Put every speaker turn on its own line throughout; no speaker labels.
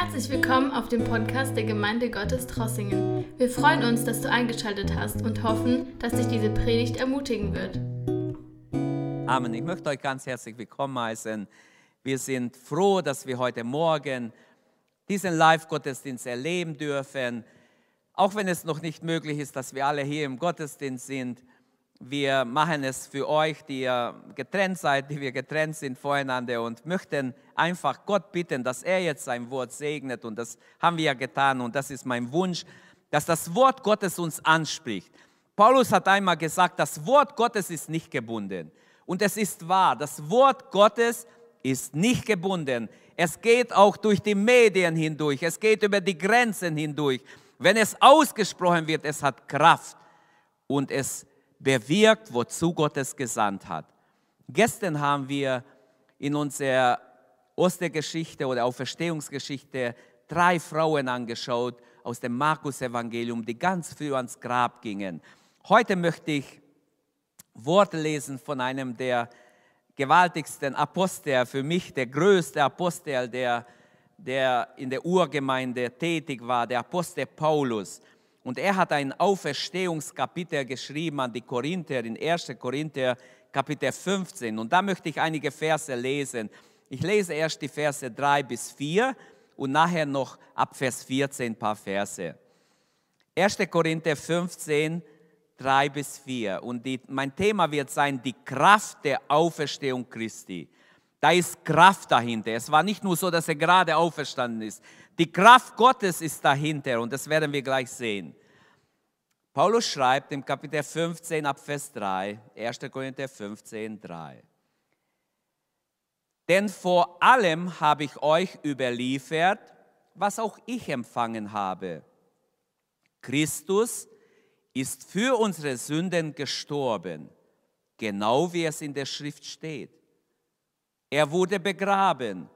Herzlich willkommen auf dem Podcast der Gemeinde Gottes Trossingen. Wir freuen uns, dass du eingeschaltet hast und hoffen, dass dich diese Predigt ermutigen wird.
Amen. Ich möchte euch ganz herzlich willkommen heißen. Wir sind froh, dass wir heute Morgen diesen Live-Gottesdienst erleben dürfen. Auch wenn es noch nicht möglich ist, dass wir alle hier im Gottesdienst sind, wir machen es für euch, die ihr getrennt seid, die wir getrennt sind voreinander und möchten einfach Gott bitten, dass er jetzt sein Wort segnet. Und das haben wir ja getan und das ist mein Wunsch, dass das Wort Gottes uns anspricht. Paulus hat einmal gesagt, das Wort Gottes ist nicht gebunden. Und es ist wahr, das Wort Gottes ist nicht gebunden. Es geht auch durch die Medien hindurch, es geht über die Grenzen hindurch. Wenn es ausgesprochen wird, es hat Kraft und es bewirkt, wozu Gott es gesandt hat. Gestern haben wir in unserer Ostergeschichte oder Auferstehungsgeschichte drei Frauen angeschaut aus dem Markus-Evangelium, die ganz früh ans Grab gingen. Heute möchte ich Worte lesen von einem der gewaltigsten Apostel, für mich der größte Apostel, der, der in der Urgemeinde tätig war, der Apostel Paulus. Und er hat ein Auferstehungskapitel geschrieben an die Korinther in 1. Korinther Kapitel 15. Und da möchte ich einige Verse lesen. Ich lese erst die Verse 3 bis 4 und nachher noch ab Vers 14 ein paar Verse. 1. Korinther 15, 3 bis 4. Und die, mein Thema wird sein, die Kraft der Auferstehung Christi. Da ist Kraft dahinter. Es war nicht nur so, dass er gerade auferstanden ist. Die Kraft Gottes ist dahinter und das werden wir gleich sehen. Paulus schreibt im Kapitel 15 ab Vers 3, 1. Korinther 15, 3. Denn vor allem habe ich euch überliefert, was auch ich empfangen habe. Christus ist für unsere Sünden gestorben, genau wie es in der Schrift steht. Er wurde begraben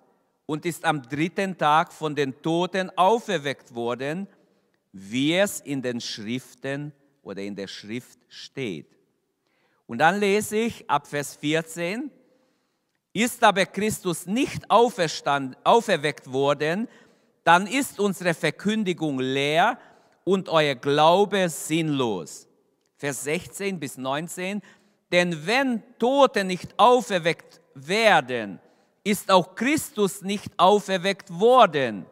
und ist am dritten Tag von den Toten auferweckt worden, wie es in den Schriften oder in der Schrift steht. Und dann lese ich ab Vers 14, ist aber Christus nicht auferweckt worden, dann ist unsere Verkündigung leer und euer Glaube sinnlos. Vers 16 bis 19, denn wenn Tote nicht auferweckt werden, ist auch Christus nicht auferweckt worden.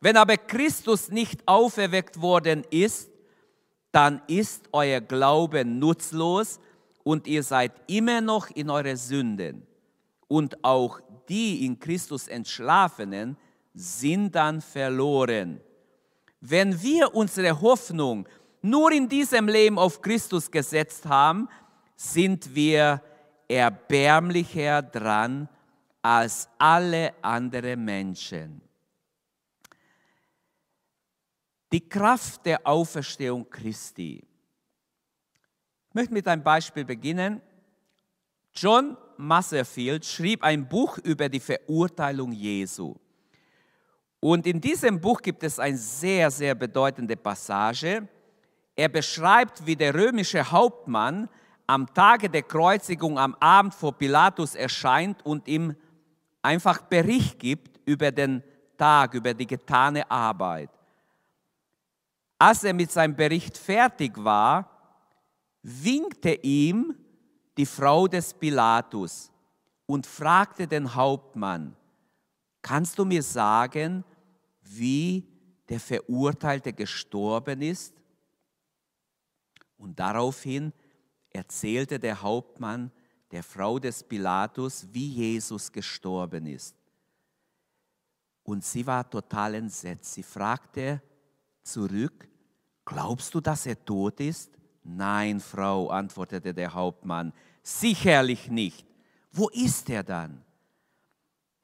Wenn aber Christus nicht auferweckt worden ist, dann ist euer Glaube nutzlos und ihr seid immer noch in eure Sünden. Und auch die in Christus entschlafenen sind dann verloren. Wenn wir unsere Hoffnung nur in diesem Leben auf Christus gesetzt haben, sind wir erbärmlicher dran als alle anderen Menschen. Die Kraft der Auferstehung Christi. Ich möchte mit einem Beispiel beginnen. John Masserfield schrieb ein Buch über die Verurteilung Jesu. Und in diesem Buch gibt es eine sehr, sehr bedeutende Passage. Er beschreibt, wie der römische Hauptmann am Tage der Kreuzigung am Abend vor Pilatus erscheint und ihm einfach Bericht gibt über den Tag, über die getane Arbeit. Als er mit seinem Bericht fertig war, winkte ihm die Frau des Pilatus und fragte den Hauptmann, kannst du mir sagen, wie der Verurteilte gestorben ist? Und daraufhin erzählte der Hauptmann der Frau des Pilatus, wie Jesus gestorben ist. Und sie war total entsetzt. Sie fragte zurück, glaubst du, dass er tot ist? Nein, Frau, antwortete der Hauptmann, sicherlich nicht. Wo ist er dann?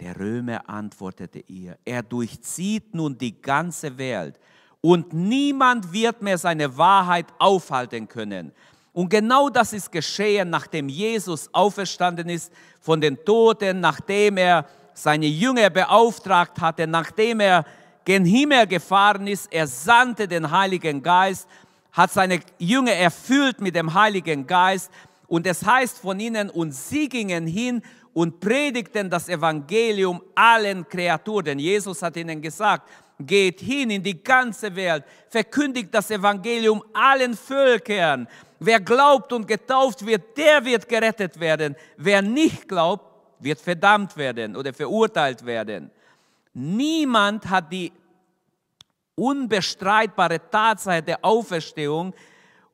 Der Römer antwortete ihr, er durchzieht nun die ganze Welt und niemand wird mehr seine Wahrheit aufhalten können. Und genau das ist geschehen, nachdem Jesus auferstanden ist von den Toten, nachdem er seine Jünger beauftragt hatte, nachdem er gen Himmel gefahren ist. Er sandte den Heiligen Geist, hat seine Jünger erfüllt mit dem Heiligen Geist Und es heißt von ihnen, und sie gingen hin und predigten das Evangelium allen Kreaturen. Jesus hat ihnen gesagt, geht hin in die ganze Welt, verkündigt das Evangelium allen Völkern. Wer glaubt und getauft wird, der wird gerettet werden. Wer nicht glaubt, wird verdammt werden oder verurteilt werden. Niemand hat die unbestreitbare Tatsache der Auferstehung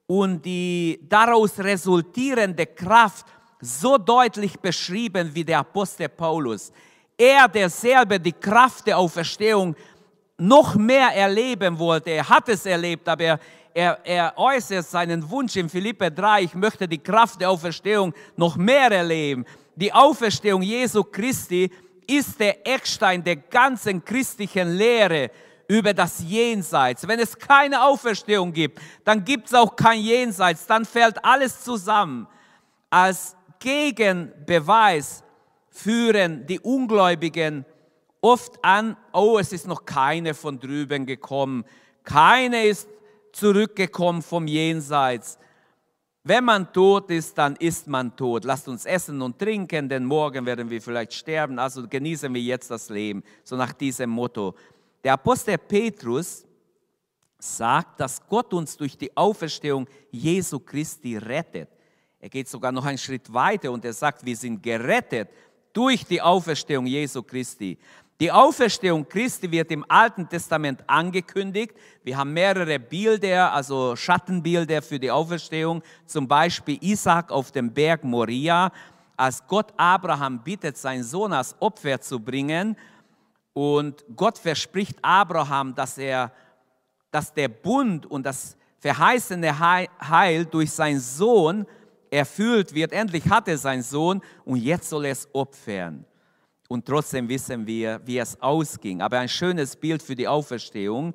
und die daraus resultierende Kraft so deutlich beschrieben wie der Apostel Paulus. Er, der selber die Kraft der Auferstehung noch mehr erleben wollte, er hat es erlebt, aber er, er, er äußert seinen Wunsch in Philippe 3, ich möchte die Kraft der Auferstehung noch mehr erleben. Die Auferstehung Jesu Christi ist der Eckstein der ganzen christlichen Lehre über das Jenseits. Wenn es keine Auferstehung gibt, dann gibt es auch kein Jenseits, dann fällt alles zusammen. Als Gegenbeweis führen die Ungläubigen oft an, oh, es ist noch keine von drüben gekommen, keine ist zurückgekommen vom Jenseits. Wenn man tot ist, dann ist man tot. Lasst uns essen und trinken, denn morgen werden wir vielleicht sterben. Also genießen wir jetzt das Leben. So nach diesem Motto. Der Apostel Petrus sagt, dass Gott uns durch die Auferstehung Jesu Christi rettet. Er geht sogar noch einen Schritt weiter und er sagt, wir sind gerettet durch die Auferstehung Jesu Christi. Die Auferstehung Christi wird im Alten Testament angekündigt. Wir haben mehrere Bilder, also Schattenbilder für die Auferstehung. Zum Beispiel Isaac auf dem Berg Moria, als Gott Abraham bittet, seinen Sohn als Opfer zu bringen. Und Gott verspricht Abraham, dass er, dass der Bund und das verheißene Heil durch seinen Sohn erfüllt wird. Endlich hat er seinen Sohn und jetzt soll er es opfern und trotzdem wissen wir, wie es ausging. Aber ein schönes Bild für die Auferstehung.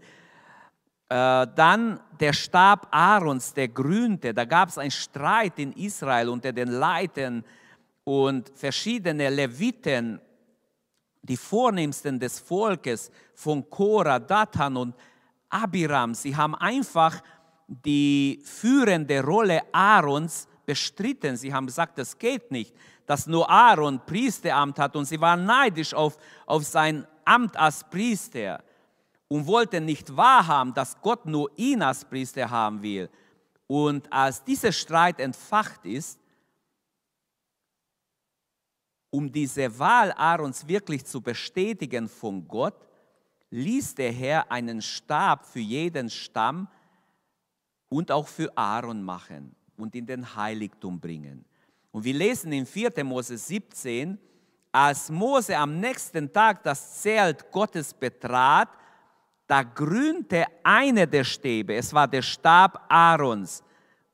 Äh, dann der Stab Aarons, der grünte. Da gab es einen Streit in Israel unter den Leitern und verschiedene Leviten, die vornehmsten des Volkes von Korah, Dathan und Abiram. Sie haben einfach die führende Rolle Aarons bestritten. Sie haben gesagt, das geht nicht dass nur Aaron Priesteramt hat und sie waren neidisch auf, auf sein Amt als Priester und wollten nicht wahrhaben, dass Gott nur ihn als Priester haben will. Und als dieser Streit entfacht ist, um diese Wahl Aarons wirklich zu bestätigen von Gott, ließ der Herr einen Stab für jeden Stamm und auch für Aaron machen und in den Heiligtum bringen. Und wir lesen in 4. Mose 17, als Mose am nächsten Tag das Zelt Gottes betrat, da grünte eine der Stäbe, es war der Stab Aarons,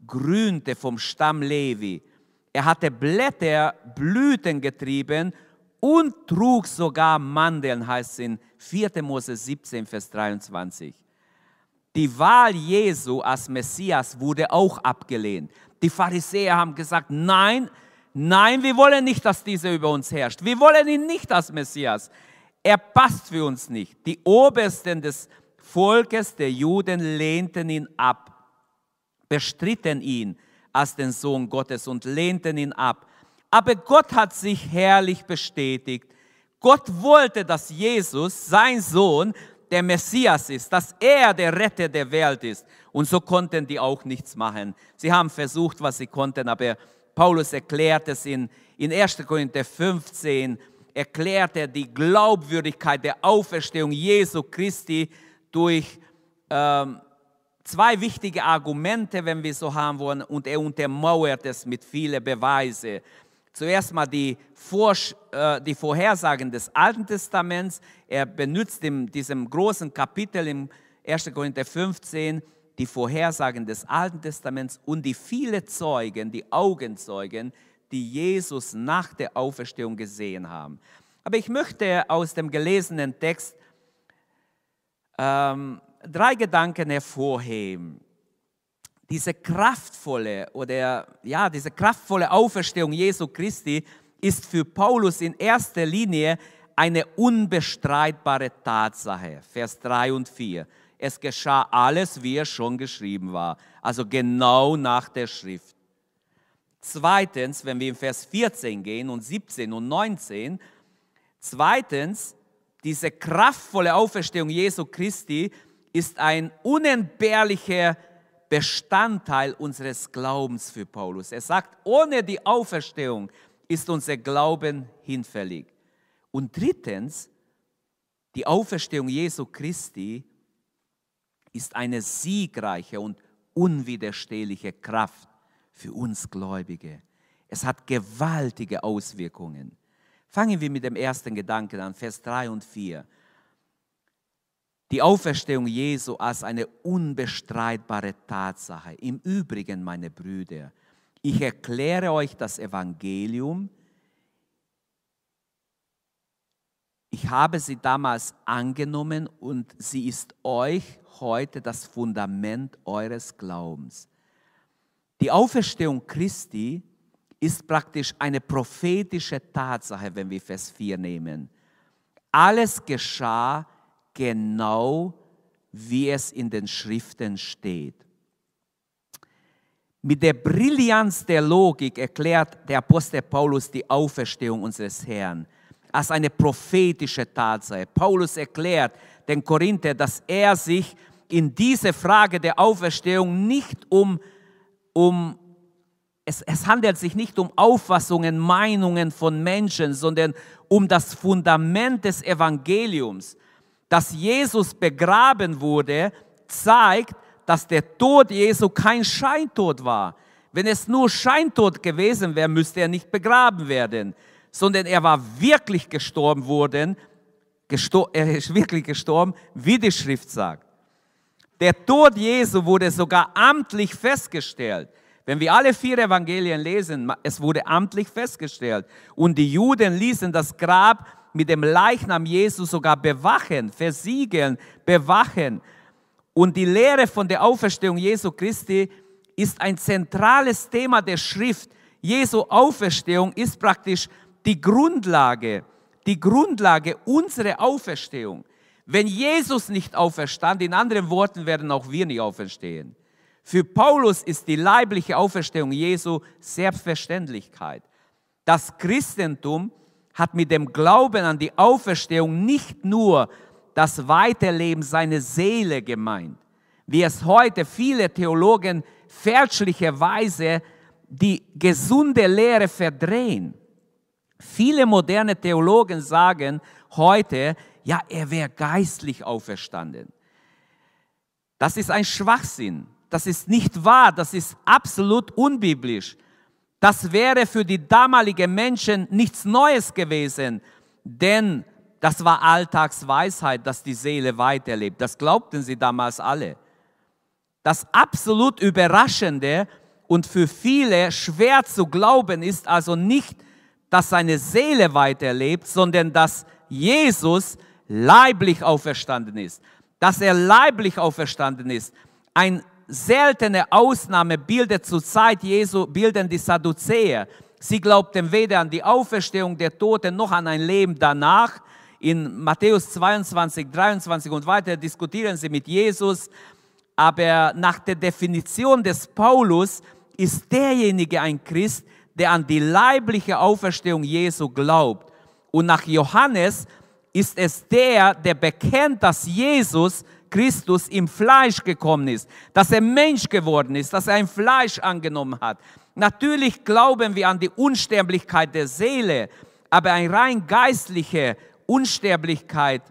grünte vom Stamm Levi. Er hatte Blätter, Blüten getrieben und trug sogar Mandeln, heißt es in 4. Mose 17, Vers 23. Die Wahl Jesu als Messias wurde auch abgelehnt. Die Pharisäer haben gesagt, nein, nein, wir wollen nicht, dass dieser über uns herrscht. Wir wollen ihn nicht als Messias. Er passt für uns nicht. Die Obersten des Volkes der Juden lehnten ihn ab, bestritten ihn als den Sohn Gottes und lehnten ihn ab. Aber Gott hat sich herrlich bestätigt. Gott wollte, dass Jesus, sein Sohn, der Messias ist, dass er der Retter der Welt ist. Und so konnten die auch nichts machen. Sie haben versucht, was sie konnten, aber Paulus erklärt es in, in 1. Korinther 15, erklärt er die Glaubwürdigkeit der Auferstehung Jesu Christi durch ähm, zwei wichtige Argumente, wenn wir so haben wollen, und er untermauert es mit vielen Beweisen. Zuerst mal die, Vorsch äh, die Vorhersagen des Alten Testaments. Er benutzt in diesem großen Kapitel im 1. Korinther 15 die Vorhersagen des Alten Testaments und die viele Zeugen, die Augenzeugen, die Jesus nach der Auferstehung gesehen haben. Aber ich möchte aus dem gelesenen Text ähm, drei Gedanken hervorheben diese kraftvolle oder ja, diese kraftvolle Auferstehung Jesu Christi ist für Paulus in erster Linie eine unbestreitbare Tatsache. Vers 3 und 4. Es geschah alles, wie es schon geschrieben war, also genau nach der Schrift. Zweitens, wenn wir in Vers 14 gehen und 17 und 19, zweitens, diese kraftvolle Auferstehung Jesu Christi ist ein unentbehrlicher Bestandteil unseres Glaubens für Paulus. Er sagt, ohne die Auferstehung ist unser Glauben hinfällig. Und drittens, die Auferstehung Jesu Christi ist eine siegreiche und unwiderstehliche Kraft für uns Gläubige. Es hat gewaltige Auswirkungen. Fangen wir mit dem ersten Gedanken an, Vers 3 und 4. Die Auferstehung Jesu als eine unbestreitbare Tatsache. Im Übrigen, meine Brüder, ich erkläre euch das Evangelium. Ich habe sie damals angenommen und sie ist euch heute das Fundament eures Glaubens. Die Auferstehung Christi ist praktisch eine prophetische Tatsache, wenn wir Vers 4 nehmen. Alles geschah genau, wie es in den Schriften steht. Mit der Brillanz der Logik erklärt der Apostel Paulus die Auferstehung unseres Herrn als eine prophetische Tatsache. Paulus erklärt den Korinther, dass er sich in diese Frage der Auferstehung nicht um um, es, es handelt sich nicht um Auffassungen, Meinungen von Menschen, sondern um das Fundament des Evangeliums. Dass Jesus begraben wurde, zeigt, dass der Tod Jesu kein Scheintod war. Wenn es nur Scheintod gewesen wäre, müsste er nicht begraben werden, sondern er war wirklich gestorben worden, gestor er ist wirklich gestorben, wie die Schrift sagt. Der Tod Jesu wurde sogar amtlich festgestellt. Wenn wir alle vier Evangelien lesen, es wurde amtlich festgestellt. Und die Juden ließen das Grab mit dem Leichnam Jesu sogar bewachen, versiegeln, bewachen. Und die Lehre von der Auferstehung Jesu Christi ist ein zentrales Thema der Schrift. Jesu Auferstehung ist praktisch die Grundlage, die Grundlage unserer Auferstehung. Wenn Jesus nicht auferstand, in anderen Worten werden auch wir nicht auferstehen. Für Paulus ist die leibliche Auferstehung Jesu Selbstverständlichkeit. Das Christentum hat mit dem Glauben an die Auferstehung nicht nur das Weiterleben seiner Seele gemeint, wie es heute viele Theologen fälschlicherweise die gesunde Lehre verdrehen. Viele moderne Theologen sagen heute, ja, er wäre geistlich auferstanden. Das ist ein Schwachsinn. Das ist nicht wahr. Das ist absolut unbiblisch. Das wäre für die damaligen Menschen nichts Neues gewesen, denn das war Alltagsweisheit, dass die Seele weiterlebt. Das glaubten sie damals alle. Das absolut Überraschende und für viele schwer zu glauben ist also nicht, dass seine Seele weiterlebt, sondern dass Jesus leiblich auferstanden ist. Dass er leiblich auferstanden ist. Ein seltene Ausnahme bildet zur Zeit Jesu, bilden die Sadduzäer. Sie glaubten weder an die Auferstehung der Toten noch an ein Leben danach. In Matthäus 22, 23 und weiter diskutieren sie mit Jesus. Aber nach der Definition des Paulus ist derjenige ein Christ, der an die leibliche Auferstehung Jesu glaubt. Und nach Johannes ist es der, der bekennt, dass Jesus Christus im Fleisch gekommen ist, dass er Mensch geworden ist, dass er ein Fleisch angenommen hat. Natürlich glauben wir an die Unsterblichkeit der Seele, aber eine rein geistliche Unsterblichkeit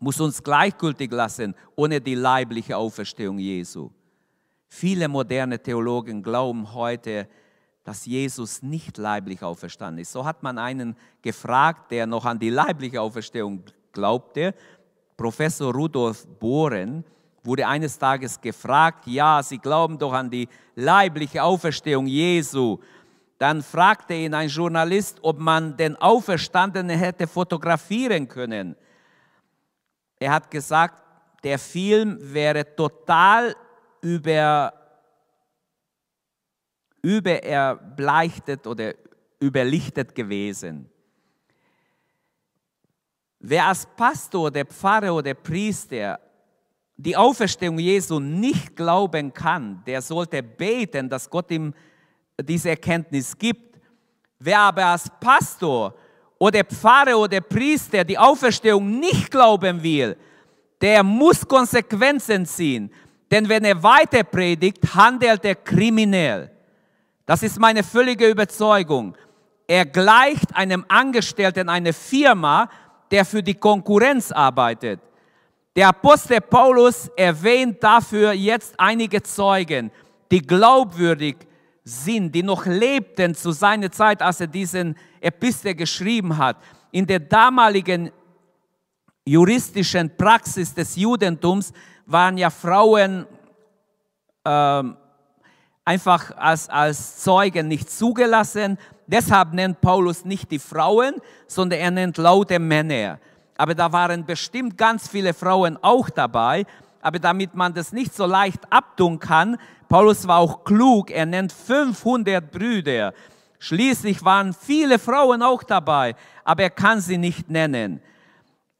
muss uns gleichgültig lassen, ohne die leibliche Auferstehung Jesu. Viele moderne Theologen glauben heute, dass Jesus nicht leiblich auferstanden ist. So hat man einen gefragt, der noch an die leibliche Auferstehung glaubte. Professor Rudolf Bohren wurde eines Tages gefragt, ja, Sie glauben doch an die leibliche Auferstehung Jesu. Dann fragte ihn ein Journalist, ob man den Auferstandenen hätte fotografieren können. Er hat gesagt, der Film wäre total über übererbleichtet oder überlichtet gewesen. Wer als Pastor, der Pfarrer oder der Priester die Auferstehung Jesu nicht glauben kann, der sollte beten, dass Gott ihm diese Erkenntnis gibt. Wer aber als Pastor oder Pfarrer oder Priester die Auferstehung nicht glauben will, der muss Konsequenzen ziehen. Denn wenn er weiter predigt, handelt er kriminell. Das ist meine völlige Überzeugung. Er gleicht einem Angestellten einer Firma, der für die Konkurrenz arbeitet. Der Apostel Paulus erwähnt dafür jetzt einige Zeugen, die glaubwürdig sind, die noch lebten zu seiner Zeit, als er diesen Epistel geschrieben hat. In der damaligen juristischen Praxis des Judentums waren ja Frauen ähm, einfach als, als Zeugen nicht zugelassen. Deshalb nennt Paulus nicht die Frauen, sondern er nennt laute Männer. Aber da waren bestimmt ganz viele Frauen auch dabei. Aber damit man das nicht so leicht abtun kann, Paulus war auch klug, er nennt 500 Brüder. Schließlich waren viele Frauen auch dabei, aber er kann sie nicht nennen.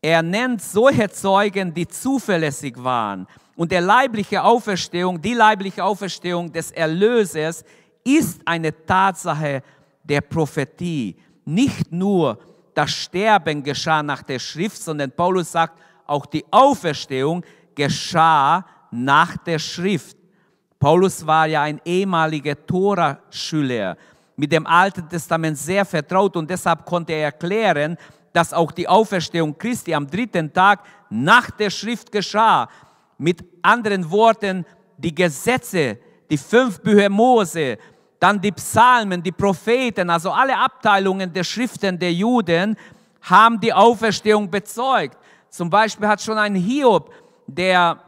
Er nennt solche Zeugen, die zuverlässig waren. Und der leibliche Auferstehung, die leibliche Auferstehung des Erlösers ist eine Tatsache der Prophetie. Nicht nur das Sterben geschah nach der Schrift, sondern Paulus sagt, auch die Auferstehung geschah nach der Schrift. Paulus war ja ein ehemaliger Tora-Schüler, mit dem Alten Testament sehr vertraut und deshalb konnte er erklären, dass auch die Auferstehung Christi am dritten Tag nach der Schrift geschah. Mit anderen Worten, die Gesetze, die fünf Bücher Mose, dann die Psalmen, die Propheten, also alle Abteilungen der Schriften der Juden haben die Auferstehung bezeugt. Zum Beispiel hat schon ein Hiob, der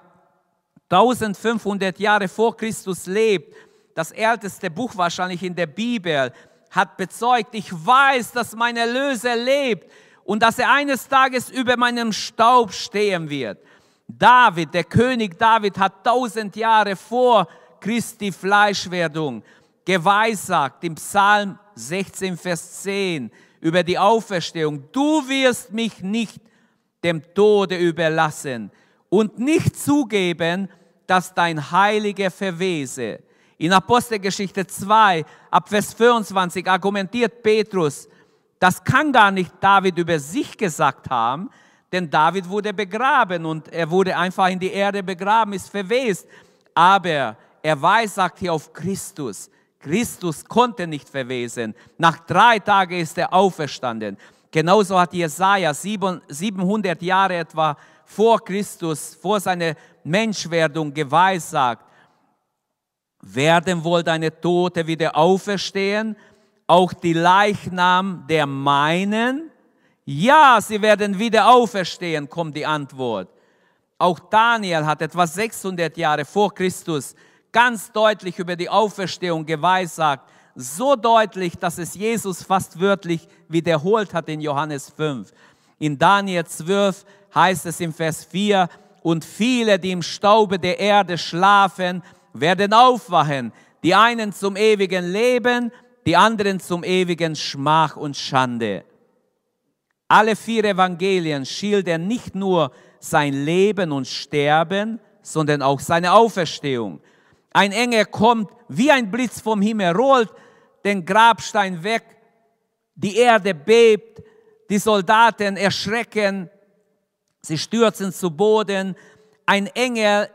1500 Jahre vor Christus lebt, das älteste Buch wahrscheinlich in der Bibel, hat bezeugt, ich weiß, dass mein Erlöser lebt und dass er eines Tages über meinem Staub stehen wird. David, der König David, hat tausend Jahre vor Christi Fleischwerdung geweissagt im Psalm 16, Vers 10 über die Auferstehung. Du wirst mich nicht dem Tode überlassen und nicht zugeben, dass dein Heiliger verwese. In Apostelgeschichte 2, ab Vers 24 argumentiert Petrus, das kann gar nicht David über sich gesagt haben, denn David wurde begraben und er wurde einfach in die Erde begraben, ist verwest. Aber er weiß, sagt hier auf Christus. Christus konnte nicht verwesen. Nach drei Tagen ist er auferstanden. Genauso hat Jesaja 700 Jahre etwa vor Christus, vor seiner Menschwerdung geweissagt. Werden wohl deine Tote wieder auferstehen? Auch die Leichnam der meinen? Ja, sie werden wieder auferstehen, kommt die Antwort. Auch Daniel hat etwa 600 Jahre vor Christus ganz deutlich über die Auferstehung geweissagt. So deutlich, dass es Jesus fast wörtlich wiederholt hat in Johannes 5. In Daniel 12 heißt es im Vers 4, und viele, die im Staube der Erde schlafen, werden aufwachen, die einen zum ewigen Leben, die anderen zum ewigen Schmach und Schande. Alle vier Evangelien schildern nicht nur sein Leben und Sterben, sondern auch seine Auferstehung. Ein Engel kommt wie ein Blitz vom Himmel, rollt den Grabstein weg, die Erde bebt, die Soldaten erschrecken, sie stürzen zu Boden. Ein Engel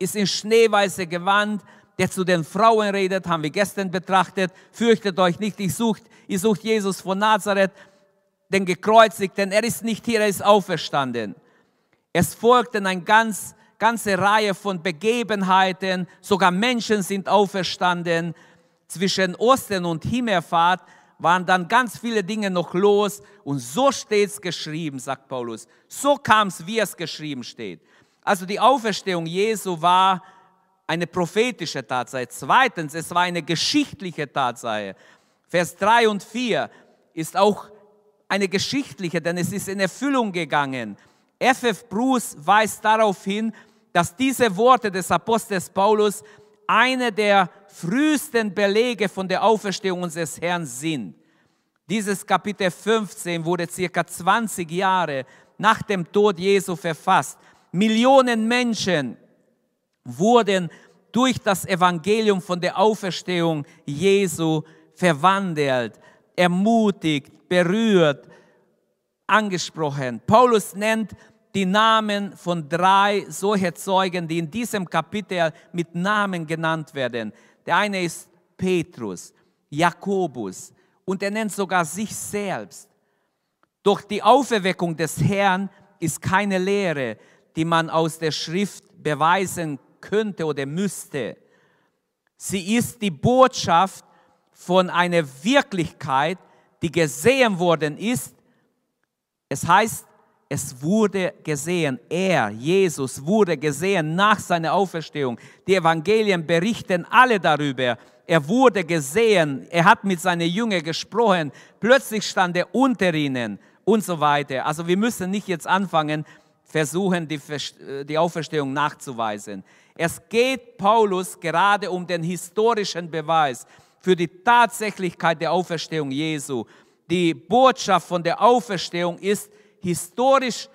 ist in schneeweiße Gewand, der zu den Frauen redet, haben wir gestern betrachtet. Fürchtet euch nicht, ich sucht, ihr sucht Jesus von Nazareth, den gekreuzigten. Er ist nicht hier, er ist auferstanden. Es folgten ein ganz ganze Reihe von Begebenheiten, sogar Menschen sind auferstanden. Zwischen Osten und Himmelfahrt waren dann ganz viele Dinge noch los und so steht es geschrieben, sagt Paulus. So kam es, wie es geschrieben steht. Also die Auferstehung Jesu war eine prophetische Tatsache. Zweitens, es war eine geschichtliche Tatsache. Vers 3 und 4 ist auch eine geschichtliche, denn es ist in Erfüllung gegangen. F.F. Bruce weist darauf hin, dass diese Worte des Apostels Paulus eine der frühesten Belege von der Auferstehung unseres Herrn sind. Dieses Kapitel 15 wurde circa 20 Jahre nach dem Tod Jesu verfasst. Millionen Menschen wurden durch das Evangelium von der Auferstehung Jesu verwandelt, ermutigt, berührt, angesprochen. Paulus nennt die Namen von drei solcher Zeugen, die in diesem Kapitel mit Namen genannt werden. Der eine ist Petrus, Jakobus und er nennt sogar sich selbst. Doch die Auferweckung des Herrn ist keine Lehre, die man aus der Schrift beweisen könnte oder müsste. Sie ist die Botschaft von einer Wirklichkeit, die gesehen worden ist. Es heißt, es wurde gesehen, er, Jesus, wurde gesehen nach seiner Auferstehung. Die Evangelien berichten alle darüber. Er wurde gesehen, er hat mit seinen Jüngern gesprochen, plötzlich stand er unter ihnen und so weiter. Also wir müssen nicht jetzt anfangen, versuchen, die, die Auferstehung nachzuweisen. Es geht Paulus gerade um den historischen Beweis für die Tatsächlichkeit der Auferstehung Jesu. Die Botschaft von der Auferstehung ist historisch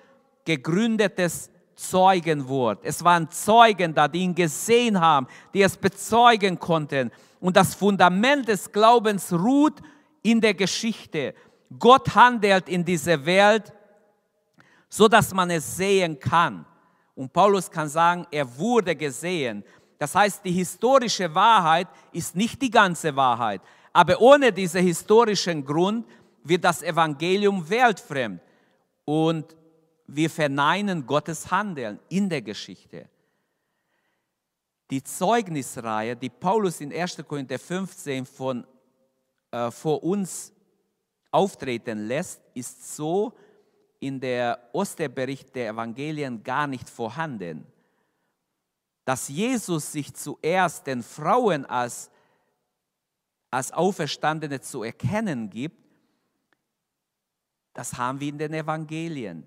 gegründetes Zeugenwort. Es waren Zeugen da, die ihn gesehen haben, die es bezeugen konnten. Und das Fundament des Glaubens ruht in der Geschichte. Gott handelt in dieser Welt, so dass man es sehen kann. Und Paulus kann sagen, er wurde gesehen. Das heißt, die historische Wahrheit ist nicht die ganze Wahrheit. Aber ohne diesen historischen Grund wird das Evangelium weltfremd. Und wir verneinen Gottes Handeln in der Geschichte. Die Zeugnisreihe, die Paulus in 1. Korinther 15 von, äh, vor uns auftreten lässt, ist so in der Osterbericht der Evangelien gar nicht vorhanden. Dass Jesus sich zuerst den Frauen als, als Auferstandene zu erkennen gibt, das haben wir in den Evangelien.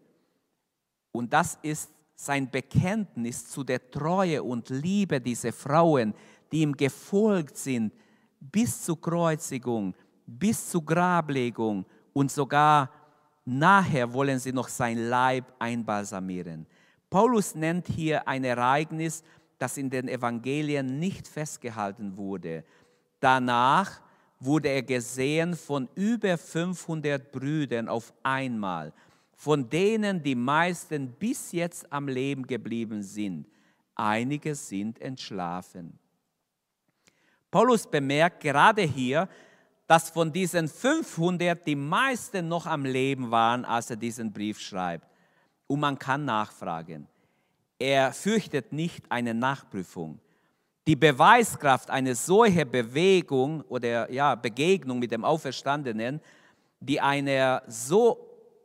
Und das ist sein Bekenntnis zu der Treue und Liebe dieser Frauen, die ihm gefolgt sind bis zur Kreuzigung, bis zur Grablegung und sogar nachher wollen sie noch sein Leib einbalsamieren. Paulus nennt hier ein Ereignis, das in den Evangelien nicht festgehalten wurde. Danach wurde er gesehen von über 500 Brüdern auf einmal, von denen die meisten bis jetzt am Leben geblieben sind. Einige sind entschlafen. Paulus bemerkt gerade hier, dass von diesen 500 die meisten noch am Leben waren, als er diesen Brief schreibt. Und man kann nachfragen. Er fürchtet nicht eine Nachprüfung die Beweiskraft einer solchen Bewegung oder ja, Begegnung mit dem Auferstandenen, die einer so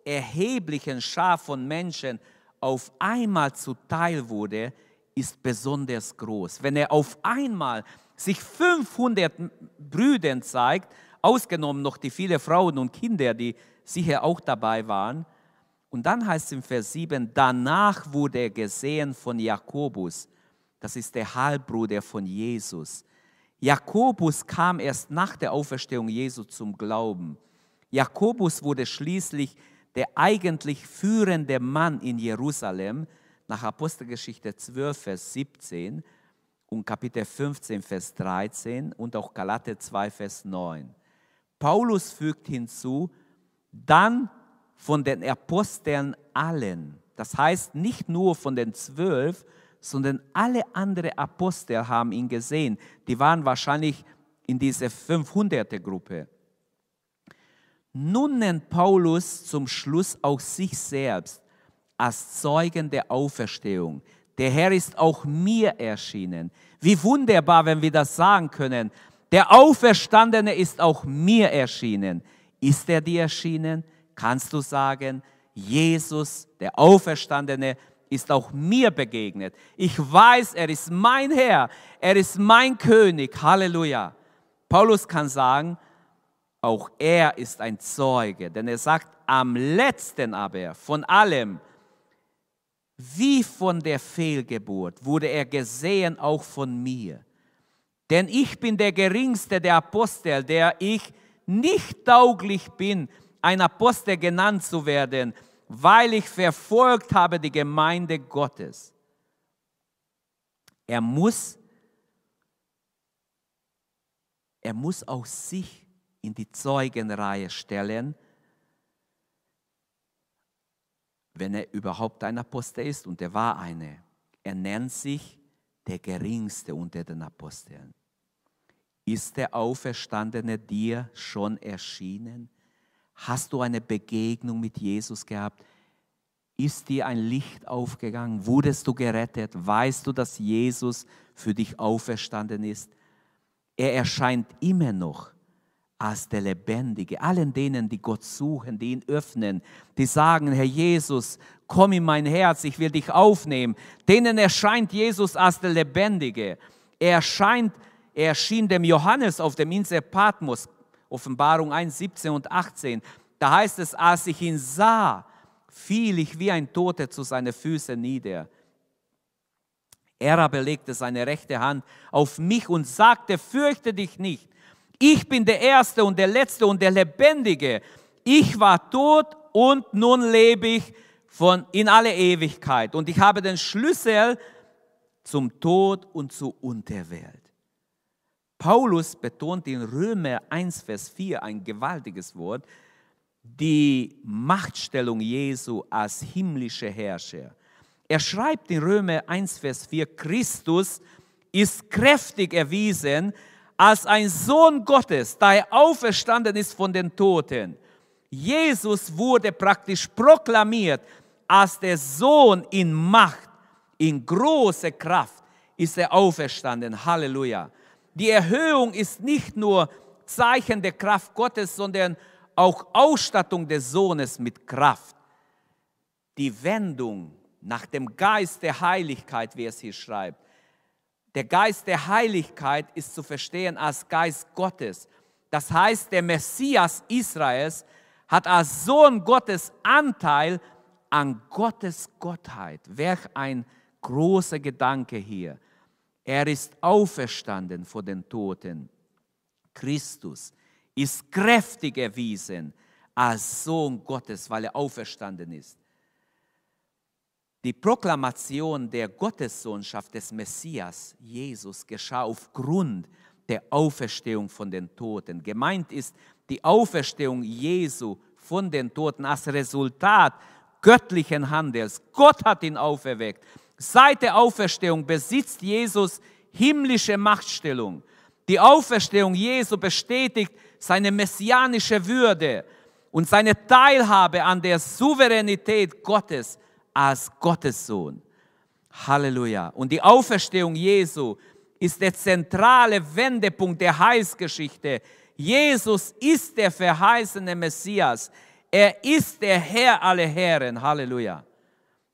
erheblichen Schar von Menschen auf einmal zuteil wurde, ist besonders groß. Wenn er auf einmal sich 500 Brüdern zeigt, ausgenommen noch die vielen Frauen und Kinder, die sicher auch dabei waren, und dann heißt es im Vers 7, danach wurde er gesehen von Jakobus, das ist der Halbbruder von Jesus. Jakobus kam erst nach der Auferstehung Jesu zum Glauben. Jakobus wurde schließlich der eigentlich führende Mann in Jerusalem nach Apostelgeschichte 12, Vers 17 und Kapitel 15, Vers 13 und auch Galater 2, Vers 9. Paulus fügt hinzu, dann von den Aposteln allen. Das heißt nicht nur von den zwölf, sondern alle anderen Apostel haben ihn gesehen. Die waren wahrscheinlich in dieser 500er Gruppe. Nun nennt Paulus zum Schluss auch sich selbst als Zeugen der Auferstehung. Der Herr ist auch mir erschienen. Wie wunderbar, wenn wir das sagen können. Der Auferstandene ist auch mir erschienen. Ist er dir erschienen? Kannst du sagen, Jesus, der Auferstandene, ist auch mir begegnet. Ich weiß, er ist mein Herr, er ist mein König. Halleluja. Paulus kann sagen, auch er ist ein Zeuge, denn er sagt, am letzten aber von allem, wie von der Fehlgeburt, wurde er gesehen auch von mir. Denn ich bin der geringste der Apostel, der ich nicht tauglich bin, ein Apostel genannt zu werden, weil ich verfolgt habe die Gemeinde Gottes. Er muss er muss auch sich in die Zeugenreihe stellen, wenn er überhaupt ein Apostel ist. Und er war eine. Er nennt sich der geringste unter den Aposteln. Ist der Auferstandene dir schon erschienen? Hast du eine Begegnung mit Jesus gehabt? Ist dir ein Licht aufgegangen? Wurdest du gerettet? Weißt du, dass Jesus für dich auferstanden ist? Er erscheint immer noch als der Lebendige. Allen denen, die Gott suchen, die ihn öffnen, die sagen, Herr Jesus, komm in mein Herz, ich will dich aufnehmen. Denen erscheint Jesus als der Lebendige. Er erscheint, er erschien dem Johannes auf dem Insel Patmos, Offenbarung 1, 17 und 18. Da heißt es, als ich ihn sah, fiel ich wie ein Toter zu seinen Füßen nieder. Er aber legte seine rechte Hand auf mich und sagte, fürchte dich nicht. Ich bin der Erste und der Letzte und der Lebendige. Ich war tot und nun lebe ich von in alle Ewigkeit. Und ich habe den Schlüssel zum Tod und zur Unterwelt. Paulus betont in Römer 1, Vers 4 ein gewaltiges Wort, die Machtstellung Jesu als himmlischer Herrscher. Er schreibt in Römer 1, Vers 4, Christus ist kräftig erwiesen als ein Sohn Gottes, da er auferstanden ist von den Toten. Jesus wurde praktisch proklamiert als der Sohn in Macht, in großer Kraft ist er auferstanden. Halleluja. Die Erhöhung ist nicht nur Zeichen der Kraft Gottes, sondern auch Ausstattung des Sohnes mit Kraft. Die Wendung nach dem Geist der Heiligkeit, wie es hier schreibt. Der Geist der Heiligkeit ist zu verstehen als Geist Gottes. Das heißt, der Messias Israels hat als Sohn Gottes Anteil an Gottes Gottheit. Welch ein großer Gedanke hier. Er ist auferstanden vor den Toten. Christus ist kräftig erwiesen als Sohn Gottes, weil er auferstanden ist. Die Proklamation der Gottessohnschaft des Messias, Jesus, geschah aufgrund der Auferstehung von den Toten. Gemeint ist die Auferstehung Jesu von den Toten als Resultat göttlichen Handels. Gott hat ihn auferweckt. Seit der Auferstehung besitzt Jesus himmlische Machtstellung. Die Auferstehung Jesu bestätigt seine messianische Würde und seine Teilhabe an der Souveränität Gottes als Gottes Sohn. Halleluja. Und die Auferstehung Jesu ist der zentrale Wendepunkt der Heilsgeschichte. Jesus ist der verheißene Messias. Er ist der Herr aller Herren. Halleluja.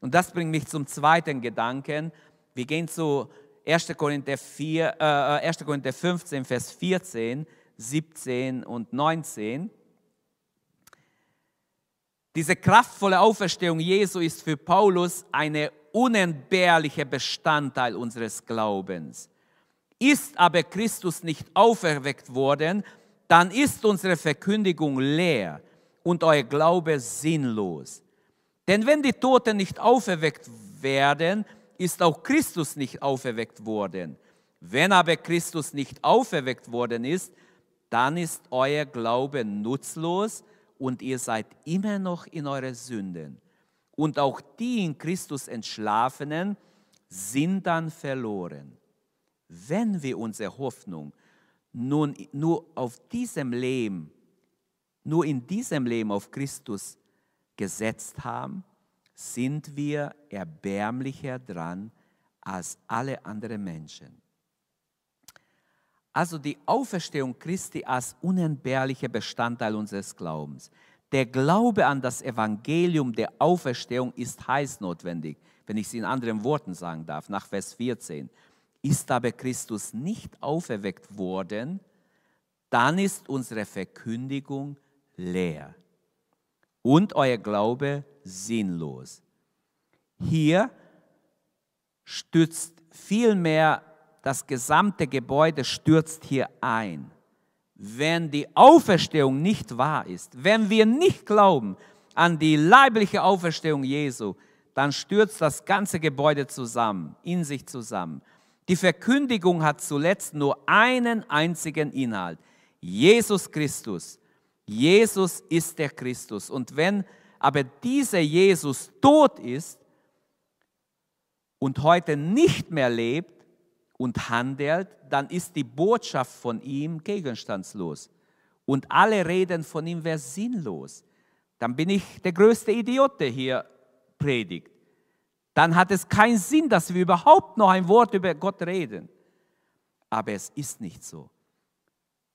Und das bringt mich zum zweiten Gedanken. Wir gehen zu 1. Korinther, 4, äh, 1. Korinther 15, Vers 14, 17 und 19. Diese kraftvolle Auferstehung Jesu ist für Paulus eine unentbehrliche Bestandteil unseres Glaubens. Ist aber Christus nicht auferweckt worden, dann ist unsere Verkündigung leer und euer Glaube sinnlos. Denn wenn die Toten nicht auferweckt werden, ist auch Christus nicht auferweckt worden. Wenn aber Christus nicht auferweckt worden ist, dann ist euer Glaube nutzlos und ihr seid immer noch in euren Sünden. Und auch die in Christus entschlafenen sind dann verloren. Wenn wir unsere Hoffnung nun nur auf diesem Leben, nur in diesem Leben auf Christus gesetzt haben, sind wir erbärmlicher dran als alle anderen Menschen. Also die Auferstehung Christi als unentbehrlicher Bestandteil unseres Glaubens. Der Glaube an das Evangelium der Auferstehung ist heiß notwendig, wenn ich es in anderen Worten sagen darf, nach Vers 14. Ist aber Christus nicht auferweckt worden, dann ist unsere Verkündigung leer und euer Glaube sinnlos. Hier stützt vielmehr das gesamte Gebäude stürzt hier ein. Wenn die Auferstehung nicht wahr ist, wenn wir nicht glauben an die leibliche Auferstehung Jesu, dann stürzt das ganze Gebäude zusammen, in sich zusammen. Die Verkündigung hat zuletzt nur einen einzigen Inhalt. Jesus Christus. Jesus ist der Christus. Und wenn aber dieser Jesus tot ist und heute nicht mehr lebt und handelt, dann ist die Botschaft von ihm gegenstandslos. Und alle Reden von ihm wäre sinnlos. Dann bin ich der größte Idiot, der hier predigt. Dann hat es keinen Sinn, dass wir überhaupt noch ein Wort über Gott reden. Aber es ist nicht so.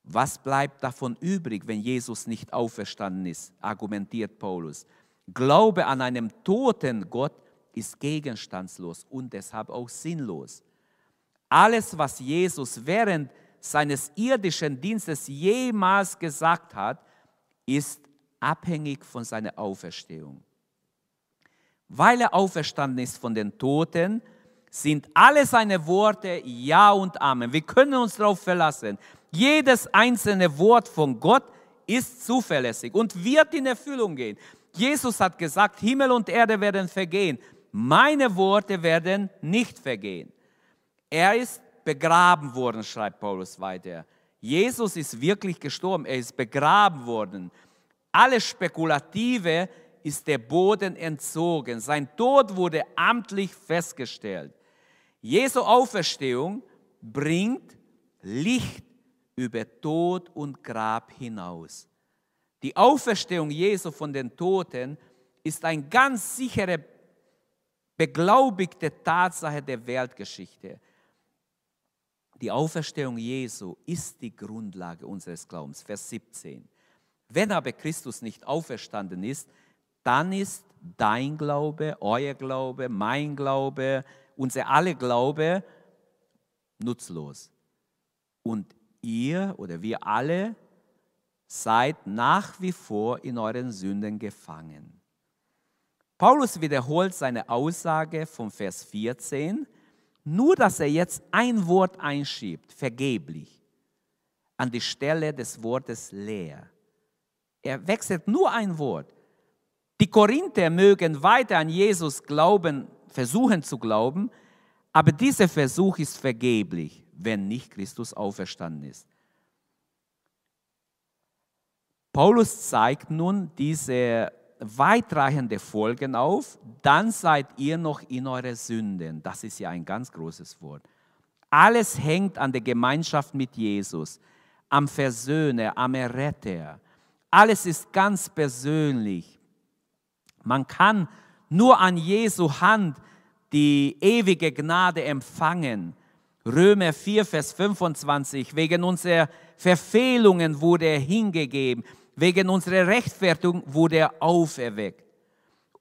Was bleibt davon übrig, wenn Jesus nicht auferstanden ist, argumentiert Paulus. Glaube an einem toten Gott ist gegenstandslos und deshalb auch sinnlos. Alles, was Jesus während seines irdischen Dienstes jemals gesagt hat, ist abhängig von seiner Auferstehung. Weil er auferstanden ist von den Toten, sind alle seine Worte Ja und Amen. Wir können uns darauf verlassen. Jedes einzelne Wort von Gott ist zuverlässig und wird in Erfüllung gehen. Jesus hat gesagt, Himmel und Erde werden vergehen. Meine Worte werden nicht vergehen. Er ist begraben worden, schreibt Paulus weiter. Jesus ist wirklich gestorben, er ist begraben worden. Alles Spekulative ist der Boden entzogen. Sein Tod wurde amtlich festgestellt. Jesu Auferstehung bringt Licht über Tod und Grab hinaus. Die Auferstehung Jesu von den Toten ist eine ganz sichere, beglaubigte Tatsache der Weltgeschichte. Die Auferstehung Jesu ist die Grundlage unseres Glaubens. Vers 17. Wenn aber Christus nicht auferstanden ist, dann ist dein Glaube, euer Glaube, mein Glaube, unser alle Glaube nutzlos. Und ihr oder wir alle seid nach wie vor in euren Sünden gefangen. Paulus wiederholt seine Aussage vom Vers 14, nur dass er jetzt ein Wort einschiebt, vergeblich, an die Stelle des Wortes leer. Er wechselt nur ein Wort. Die Korinther mögen weiter an Jesus glauben, versuchen zu glauben, aber dieser Versuch ist vergeblich, wenn nicht Christus auferstanden ist. Paulus zeigt nun diese weitreichende Folgen auf, dann seid ihr noch in eure Sünden. Das ist ja ein ganz großes Wort. Alles hängt an der Gemeinschaft mit Jesus, am Versöhner, am Erretter. Alles ist ganz persönlich. Man kann nur an Jesu Hand die ewige Gnade empfangen. Römer 4, Vers 25, wegen unserer Verfehlungen wurde er hingegeben wegen unserer Rechtfertigung wurde er auferweckt.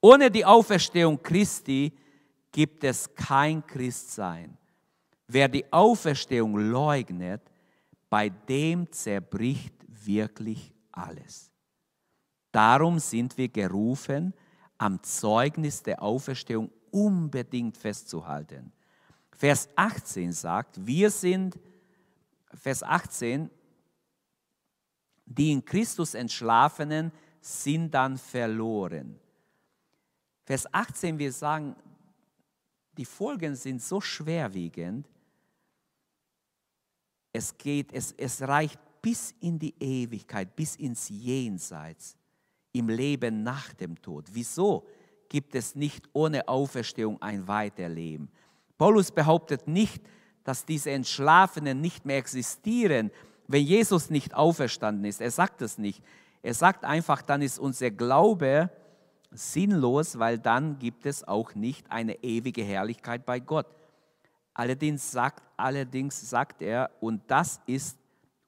Ohne die Auferstehung Christi gibt es kein Christsein. Wer die Auferstehung leugnet, bei dem zerbricht wirklich alles. Darum sind wir gerufen, am Zeugnis der Auferstehung unbedingt festzuhalten. Vers 18 sagt, wir sind, Vers 18, die in Christus entschlafenen sind dann verloren. Vers 18, wir sagen, die Folgen sind so schwerwiegend, es geht, es, es reicht bis in die Ewigkeit, bis ins Jenseits, im Leben nach dem Tod. Wieso gibt es nicht ohne Auferstehung ein Weiterleben? Paulus behauptet nicht, dass diese Entschlafenen nicht mehr existieren, wenn Jesus nicht auferstanden ist. Er sagt es nicht. Er sagt einfach, dann ist unser Glaube sinnlos, weil dann gibt es auch nicht eine ewige Herrlichkeit bei Gott. Allerdings sagt, allerdings sagt er, und das ist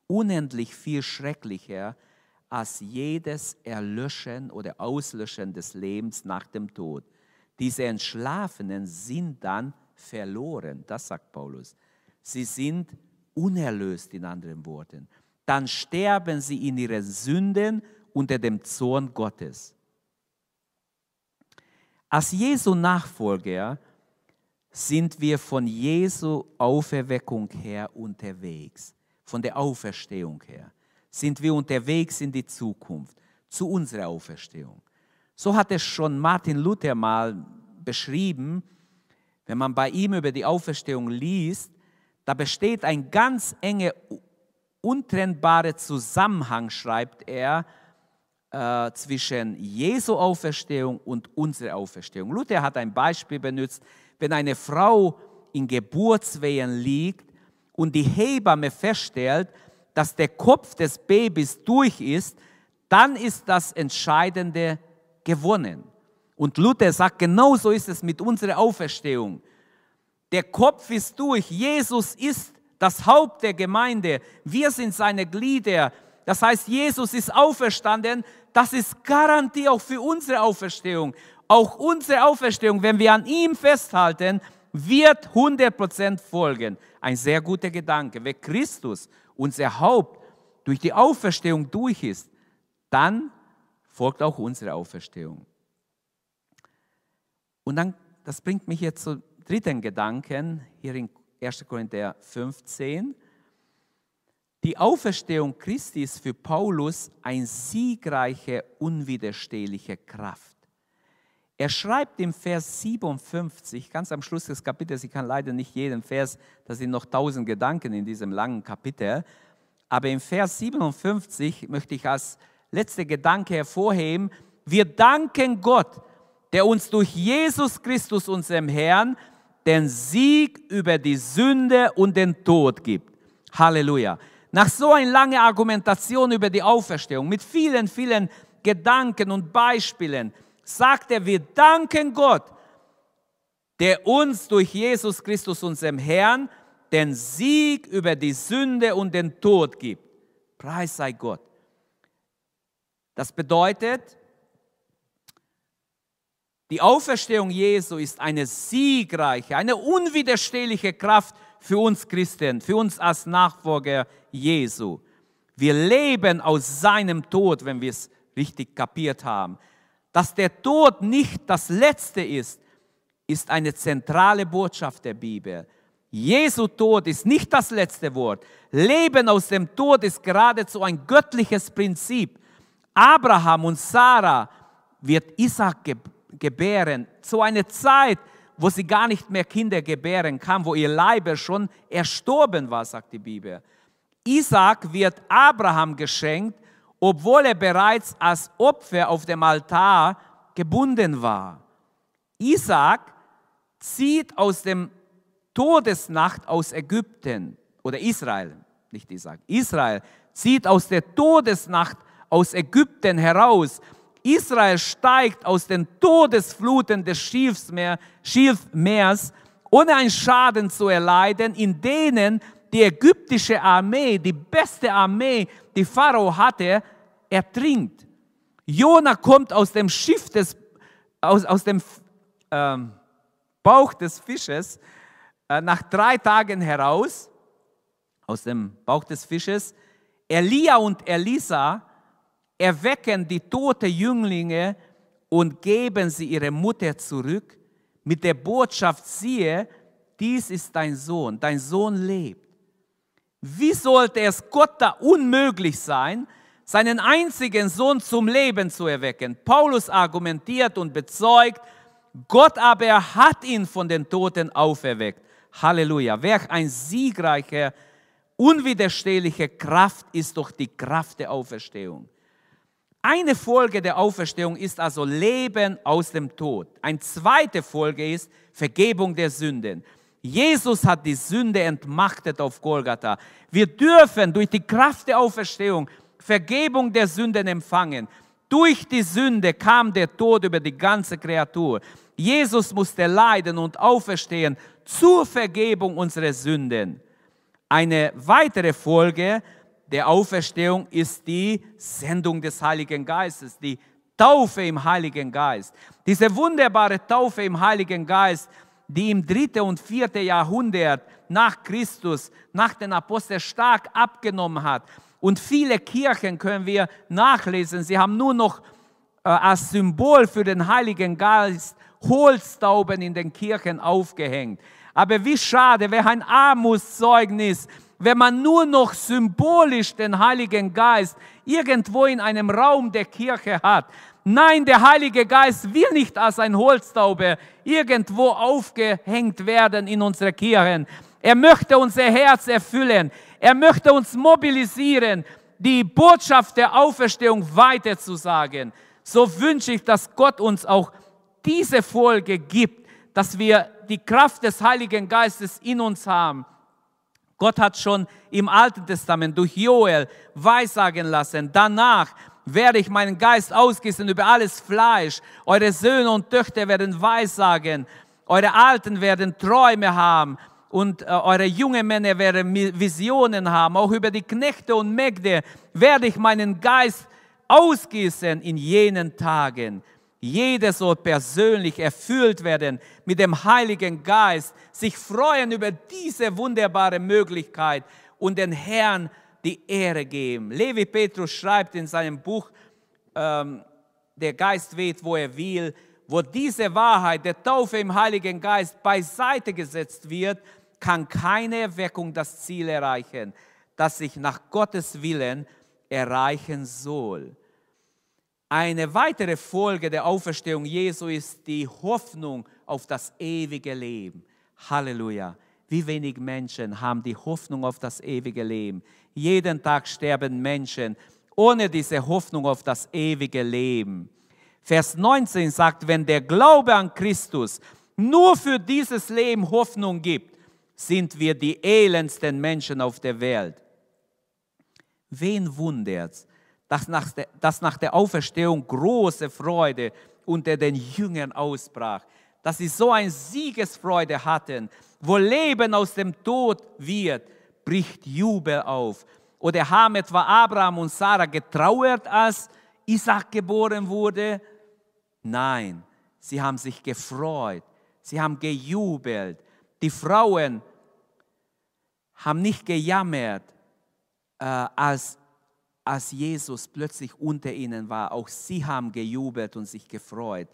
unendlich viel schrecklicher als jedes Erlöschen oder Auslöschen des Lebens nach dem Tod. Diese Entschlafenen sind dann verloren, das sagt Paulus. Sie sind unerlöst in anderen Worten, dann sterben sie in ihren Sünden unter dem Zorn Gottes. Als Jesu Nachfolger sind wir von Jesu Auferweckung her unterwegs, von der Auferstehung her, sind wir unterwegs in die Zukunft, zu unserer Auferstehung. So hat es schon Martin Luther mal beschrieben, wenn man bei ihm über die Auferstehung liest, Da besteht ein ganz enge, untrennbarer Zusammenhang, schreibt er, äh, zwischen Jesu Auferstehung und unserer Auferstehung. Luther hat ein Beispiel benutzt, wenn eine Frau in Geburtswehen liegt und die Hebamme feststellt, dass der Kopf des Babys durch ist, dann ist das Entscheidende gewonnen. Und Luther sagt, genauso ist es mit unserer Auferstehung. Der Kopf ist durch. Jesus ist das Haupt der Gemeinde. Wir sind seine Glieder. Das heißt, Jesus ist auferstanden. Das ist Garantie auch für unsere Auferstehung. Auch unsere Auferstehung, wenn wir an ihm festhalten, wird 100% folgen. Ein sehr guter Gedanke. Wenn Christus, unser Haupt, durch die Auferstehung durch ist, dann folgt auch unsere Auferstehung. Und dann, das bringt mich jetzt zum dritten Gedanken, hier in 1. Korinther 15. Die Auferstehung Christi ist für Paulus eine siegreiche, unwiderstehliche Kraft. Er schreibt im Vers 57, ganz am Schluss des Kapitels, ich kann leider nicht jeden Vers, da sind noch tausend Gedanken in diesem langen Kapitel, aber im Vers 57 möchte ich als letzter Gedanke hervorheben, wir danken Gott, der uns durch Jesus Christus, unserem Herrn, den Sieg über die Sünde und den Tod gibt. Halleluja. Nach so einer langen Argumentation über die Auferstehung, mit vielen, vielen Gedanken und Beispielen, sagt er, wir danken Gott, der uns durch Jesus Christus, unserem Herrn, den Sieg über die Sünde und den Tod gibt. Preis sei Gott. Das bedeutet, die Auferstehung Jesu ist eine siegreiche, eine unwiderstehliche Kraft für uns Christen, für uns als Nachfolger Jesu. Wir leben aus seinem Tod, wenn wir es richtig kapiert haben. Dass der Tod nicht das Letzte ist, ist eine zentrale Botschaft der Bibel. Jesu Tod ist nicht das letzte Wort. Leben aus dem Tod ist geradezu ein göttliches Prinzip. Abraham und Sarah wird Isaac geboren gebären, zu einer Zeit, wo sie gar nicht mehr Kinder gebären kann, wo ihr Leibe schon erstorben war, sagt die Bibel. Isaac wird Abraham geschenkt, obwohl er bereits als Opfer auf dem Altar gebunden war. Isaac zieht aus dem Todesnacht aus Ägypten oder Israel, nicht Isaac, Israel zieht aus der Todesnacht aus Ägypten heraus Israel steigt aus den Todesfluten des Schilfmeers, Schilfmeers, ohne einen Schaden zu erleiden, in denen die ägyptische Armee, die beste Armee, die Pharao hatte, ertrinkt. Jona kommt aus dem Schiff des, aus, aus dem ähm, Bauch des Fisches äh, nach drei Tagen heraus, aus dem Bauch des Fisches. Elia und Elisa erwecken die tote Jünglinge und geben sie ihre Mutter zurück mit der Botschaft, siehe, dies ist dein Sohn, dein Sohn lebt. Wie sollte es Gott da unmöglich sein, seinen einzigen Sohn zum Leben zu erwecken? Paulus argumentiert und bezeugt, Gott aber hat ihn von den Toten auferweckt. Halleluja. Wer ein siegreicher, unwiderstehliche Kraft ist doch die Kraft der Auferstehung. Eine Folge der Auferstehung ist also Leben aus dem Tod. Eine zweite Folge ist Vergebung der Sünden. Jesus hat die Sünde entmachtet auf Golgatha. Wir dürfen durch die Kraft der Auferstehung Vergebung der Sünden empfangen. Durch die Sünde kam der Tod über die ganze Kreatur. Jesus musste leiden und auferstehen zur Vergebung unserer Sünden. Eine weitere Folge der Auferstehung ist die Sendung des Heiligen Geistes, die Taufe im Heiligen Geist. Diese wunderbare Taufe im Heiligen Geist, die im dritten und vierten Jahrhundert nach Christus, nach den Aposteln stark abgenommen hat. Und viele Kirchen können wir nachlesen. Sie haben nur noch äh, als Symbol für den Heiligen Geist Holztauben in den Kirchen aufgehängt. Aber wie schade, wer ein Armutszeugnis wenn man nur noch symbolisch den Heiligen Geist irgendwo in einem Raum der Kirche hat. Nein, der Heilige Geist will nicht als ein Holztaube irgendwo aufgehängt werden in unsere Kirchen. Er möchte unser Herz erfüllen. Er möchte uns mobilisieren, die Botschaft der Auferstehung weiterzusagen. So wünsche ich, dass Gott uns auch diese Folge gibt, dass wir die Kraft des Heiligen Geistes in uns haben. Gott hat schon im Alten Testament durch Joel weissagen lassen, danach werde ich meinen Geist ausgießen über alles Fleisch. Eure Söhne und Töchter werden weissagen, eure Alten werden Träume haben und äh, eure jungen Männer werden Visionen haben. Auch über die Knechte und Mägde werde ich meinen Geist ausgießen in jenen Tagen. Jeder soll persönlich erfüllt werden mit dem Heiligen Geist, sich freuen über diese wunderbare Möglichkeit und den Herrn die Ehre geben. Levi Petrus schreibt in seinem Buch, ähm, Der Geist weht, wo er will, wo diese Wahrheit der Taufe im Heiligen Geist beiseite gesetzt wird, kann keine Erweckung das Ziel erreichen, das sich nach Gottes Willen erreichen soll. Eine weitere Folge der Auferstehung Jesu ist die Hoffnung auf das ewige Leben. Halleluja. Wie wenig Menschen haben die Hoffnung auf das ewige Leben. Jeden Tag sterben Menschen ohne diese Hoffnung auf das ewige Leben. Vers 19 sagt, wenn der Glaube an Christus nur für dieses Leben Hoffnung gibt, sind wir die elendsten Menschen auf der Welt. Wen wundert's, dass nach, der, dass nach der Auferstehung große Freude unter den Jüngern ausbrach, dass sie so eine Siegesfreude hatten, wo Leben aus dem Tod wird, bricht Jubel auf. Oder haben etwa Abraham und Sarah getrauert, als Isaac geboren wurde? Nein, sie haben sich gefreut, sie haben gejubelt. Die Frauen haben nicht gejammert, äh, als als Jesus plötzlich unter ihnen war, auch sie haben gejubelt und sich gefreut.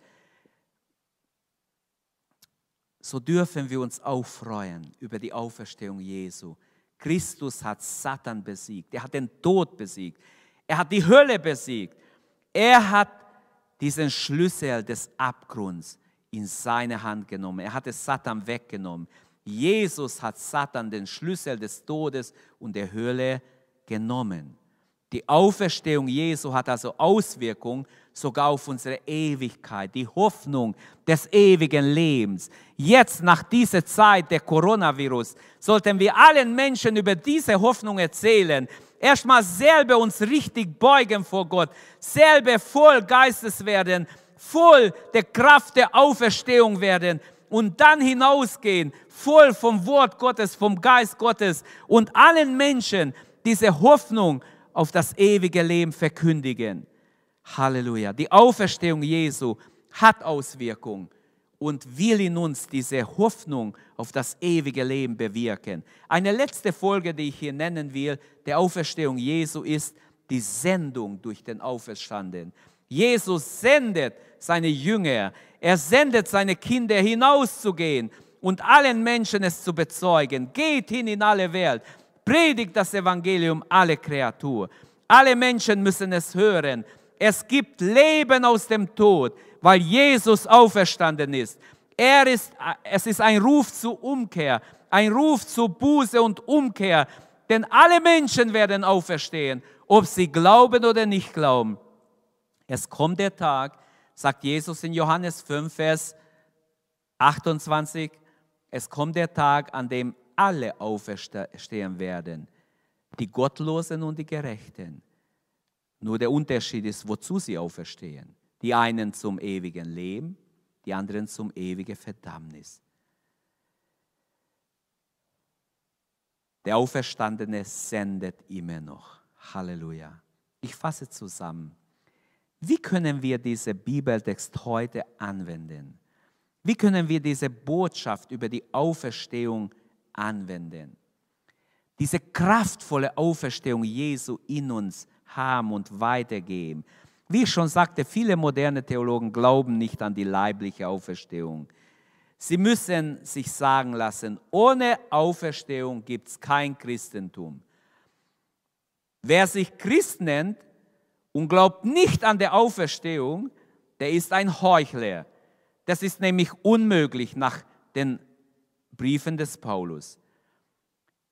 So dürfen wir uns auch freuen über die Auferstehung Jesu. Christus hat Satan besiegt, er hat den Tod besiegt, er hat die Hölle besiegt, er hat diesen Schlüssel des Abgrunds in seine Hand genommen, er hat es Satan weggenommen. Jesus hat Satan den Schlüssel des Todes und der Hölle genommen. Die Auferstehung Jesu hat also Auswirkungen sogar auf unsere Ewigkeit, die Hoffnung des ewigen Lebens. Jetzt, nach dieser Zeit der Coronavirus, sollten wir allen Menschen über diese Hoffnung erzählen. Erstmal selber uns richtig beugen vor Gott, selber voll Geistes werden, voll der Kraft der Auferstehung werden und dann hinausgehen, voll vom Wort Gottes, vom Geist Gottes und allen Menschen diese Hoffnung auf das ewige Leben verkündigen. Halleluja. Die Auferstehung Jesu hat Auswirkungen und will in uns diese Hoffnung auf das ewige Leben bewirken. Eine letzte Folge, die ich hier nennen will, der Auferstehung Jesu ist die Sendung durch den Auferstanden. Jesus sendet seine Jünger, er sendet seine Kinder hinauszugehen und allen Menschen es zu bezeugen. Geht hin in alle Welt, predigt das Evangelium alle Kreatur. Alle Menschen müssen es hören. Es gibt Leben aus dem Tod, weil Jesus auferstanden ist. Er ist, es ist ein Ruf zur Umkehr, ein Ruf zur Buße und Umkehr, denn alle Menschen werden auferstehen, ob sie glauben oder nicht glauben. Es kommt der Tag, sagt Jesus in Johannes 5, Vers 28, es kommt der Tag, an dem alle auferstehen werden, die Gottlosen und die Gerechten. Nur der Unterschied ist, wozu sie auferstehen. Die einen zum ewigen Leben, die anderen zum ewigen Verdammnis. Der Auferstandene sendet immer noch. Halleluja. Ich fasse zusammen. Wie können wir diesen Bibeltext heute anwenden? Wie können wir diese Botschaft über die Auferstehung anwenden. Diese kraftvolle Auferstehung Jesu in uns haben und weitergeben. Wie ich schon sagte, viele moderne Theologen glauben nicht an die leibliche Auferstehung. Sie müssen sich sagen lassen, ohne Auferstehung gibt es kein Christentum. Wer sich Christ nennt und glaubt nicht an der Auferstehung, der ist ein Heuchler. Das ist nämlich unmöglich nach den Briefen des Paulus.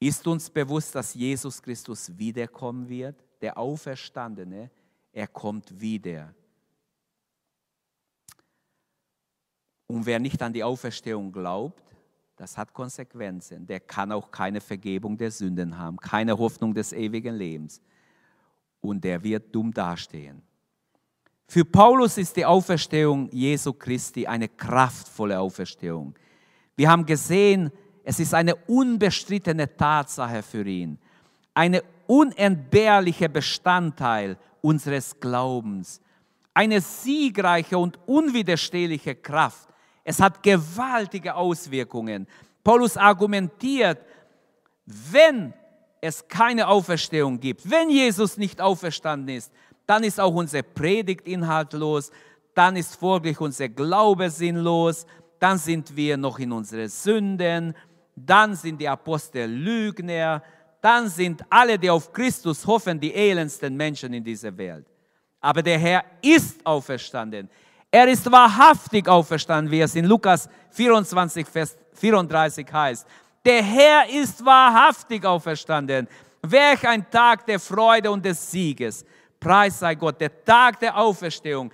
Ist uns bewusst, dass Jesus Christus wiederkommen wird? Der Auferstandene, er kommt wieder. Und wer nicht an die Auferstehung glaubt, das hat Konsequenzen. Der kann auch keine Vergebung der Sünden haben, keine Hoffnung des ewigen Lebens. Und der wird dumm dastehen. Für Paulus ist die Auferstehung Jesu Christi eine kraftvolle Auferstehung. Wir haben gesehen, es ist eine unbestrittene Tatsache für ihn, eine unentbehrliche Bestandteil unseres Glaubens, eine siegreiche und unwiderstehliche Kraft. Es hat gewaltige Auswirkungen. Paulus argumentiert, wenn es keine Auferstehung gibt, wenn Jesus nicht auferstanden ist, dann ist auch unser Predigt inhaltlos, dann ist folglich unser Glaube sinnlos, dann sind wir noch in unseren Sünden, dann sind die Apostel Lügner, dann sind alle, die auf Christus hoffen, die elendsten Menschen in dieser Welt. Aber der Herr ist auferstanden. Er ist wahrhaftig auferstanden, wie es in Lukas 24, Vers 34 heißt. Der Herr ist wahrhaftig auferstanden. Welch ein Tag der Freude und des Sieges. Preis sei Gott, der Tag der Auferstehung.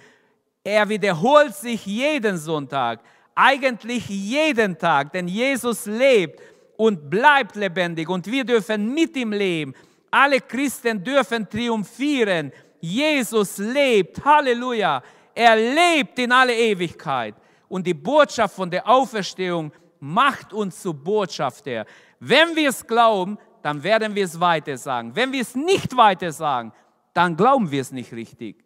Er wiederholt sich jeden Sonntag, eigentlich jeden Tag, denn Jesus lebt und bleibt lebendig und wir dürfen mit ihm leben. Alle Christen dürfen triumphieren. Jesus lebt. Halleluja. Er lebt in alle Ewigkeit. Und die Botschaft von der Auferstehung macht uns zu Botschafter. Wenn wir es glauben, dann werden wir es weiter sagen. Wenn wir es nicht weiter sagen, dann glauben wir es nicht richtig.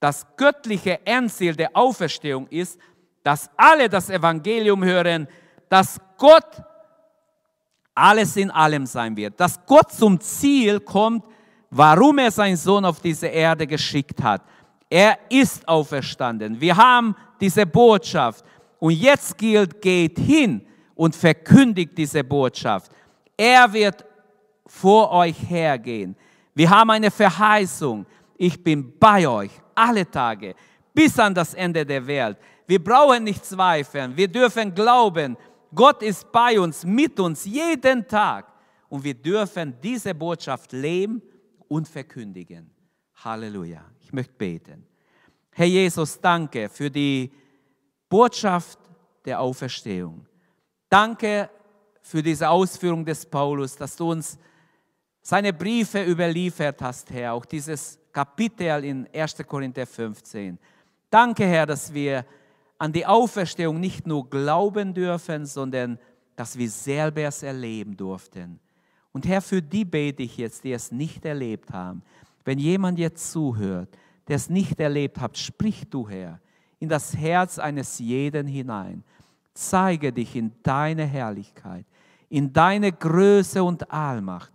Das göttliche Endziel der Auferstehung ist, dass alle das Evangelium hören, dass Gott alles in allem sein wird, dass Gott zum Ziel kommt, warum er seinen Sohn auf diese Erde geschickt hat. Er ist auferstanden. Wir haben diese Botschaft. Und jetzt gilt, geht hin und verkündigt diese Botschaft. Er wird vor euch hergehen. Wir haben eine Verheißung. Ich bin bei euch alle Tage bis an das Ende der Welt. Wir brauchen nicht zweifeln. Wir dürfen glauben. Gott ist bei uns, mit uns jeden Tag. Und wir dürfen diese Botschaft leben und verkündigen. Halleluja. Ich möchte beten. Herr Jesus, danke für die Botschaft der Auferstehung. Danke für diese Ausführung des Paulus, dass du uns seine Briefe überliefert hast, Herr, auch dieses Kapitel in 1. Korinther 15. Danke, Herr, dass wir an die Auferstehung nicht nur glauben dürfen, sondern dass wir selber es erleben durften. Und Herr, für die bete ich jetzt, die es nicht erlebt haben. Wenn jemand jetzt zuhört, der es nicht erlebt hat, sprich du, Herr, in das Herz eines jeden hinein. Zeige dich in deine Herrlichkeit, in deine Größe und Allmacht.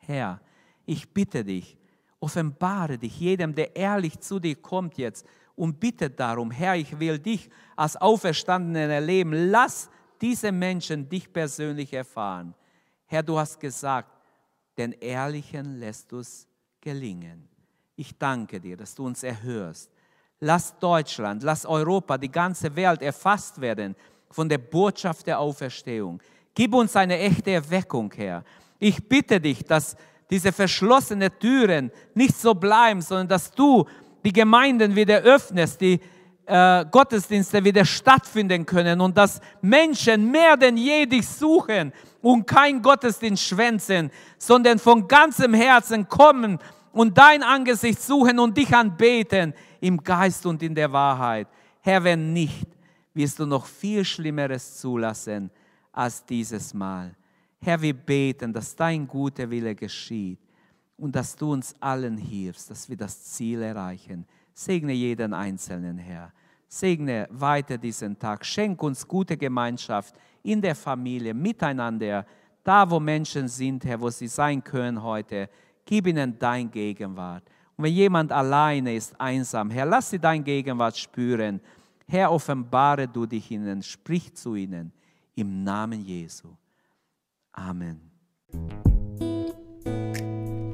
Herr, ich bitte dich, offenbare dich jedem, der ehrlich zu dir kommt jetzt und bitte darum, Herr, ich will dich als Auferstandenen erleben. Lass diese Menschen dich persönlich erfahren. Herr, du hast gesagt, den Ehrlichen lässt du es gelingen. Ich danke dir, dass du uns erhörst. Lass Deutschland, lass Europa, die ganze Welt erfasst werden von der Botschaft der Auferstehung. Gib uns eine echte Erweckung, Herr. Ich bitte dich, dass diese verschlossenen Türen nicht so bleiben, sondern dass du die Gemeinden wieder öffnest, die äh, Gottesdienste wieder stattfinden können und dass Menschen mehr denn je dich suchen und kein Gottesdienst schwänzen, sondern von ganzem Herzen kommen und dein Angesicht suchen und dich anbeten im Geist und in der Wahrheit. Herr, wenn nicht, wirst du noch viel Schlimmeres zulassen als dieses Mal. Herr, wir beten, dass dein guter Wille geschieht und dass du uns allen hilfst, dass wir das Ziel erreichen. Segne jeden Einzelnen, Herr. Segne weiter diesen Tag. Schenk uns gute Gemeinschaft in der Familie, miteinander, da wo Menschen sind, Herr, wo sie sein können heute. Gib ihnen dein Gegenwart. Und wenn jemand alleine ist, einsam, Herr, lass sie dein Gegenwart spüren. Herr, offenbare du dich ihnen, sprich zu ihnen im Namen Jesu. Amen.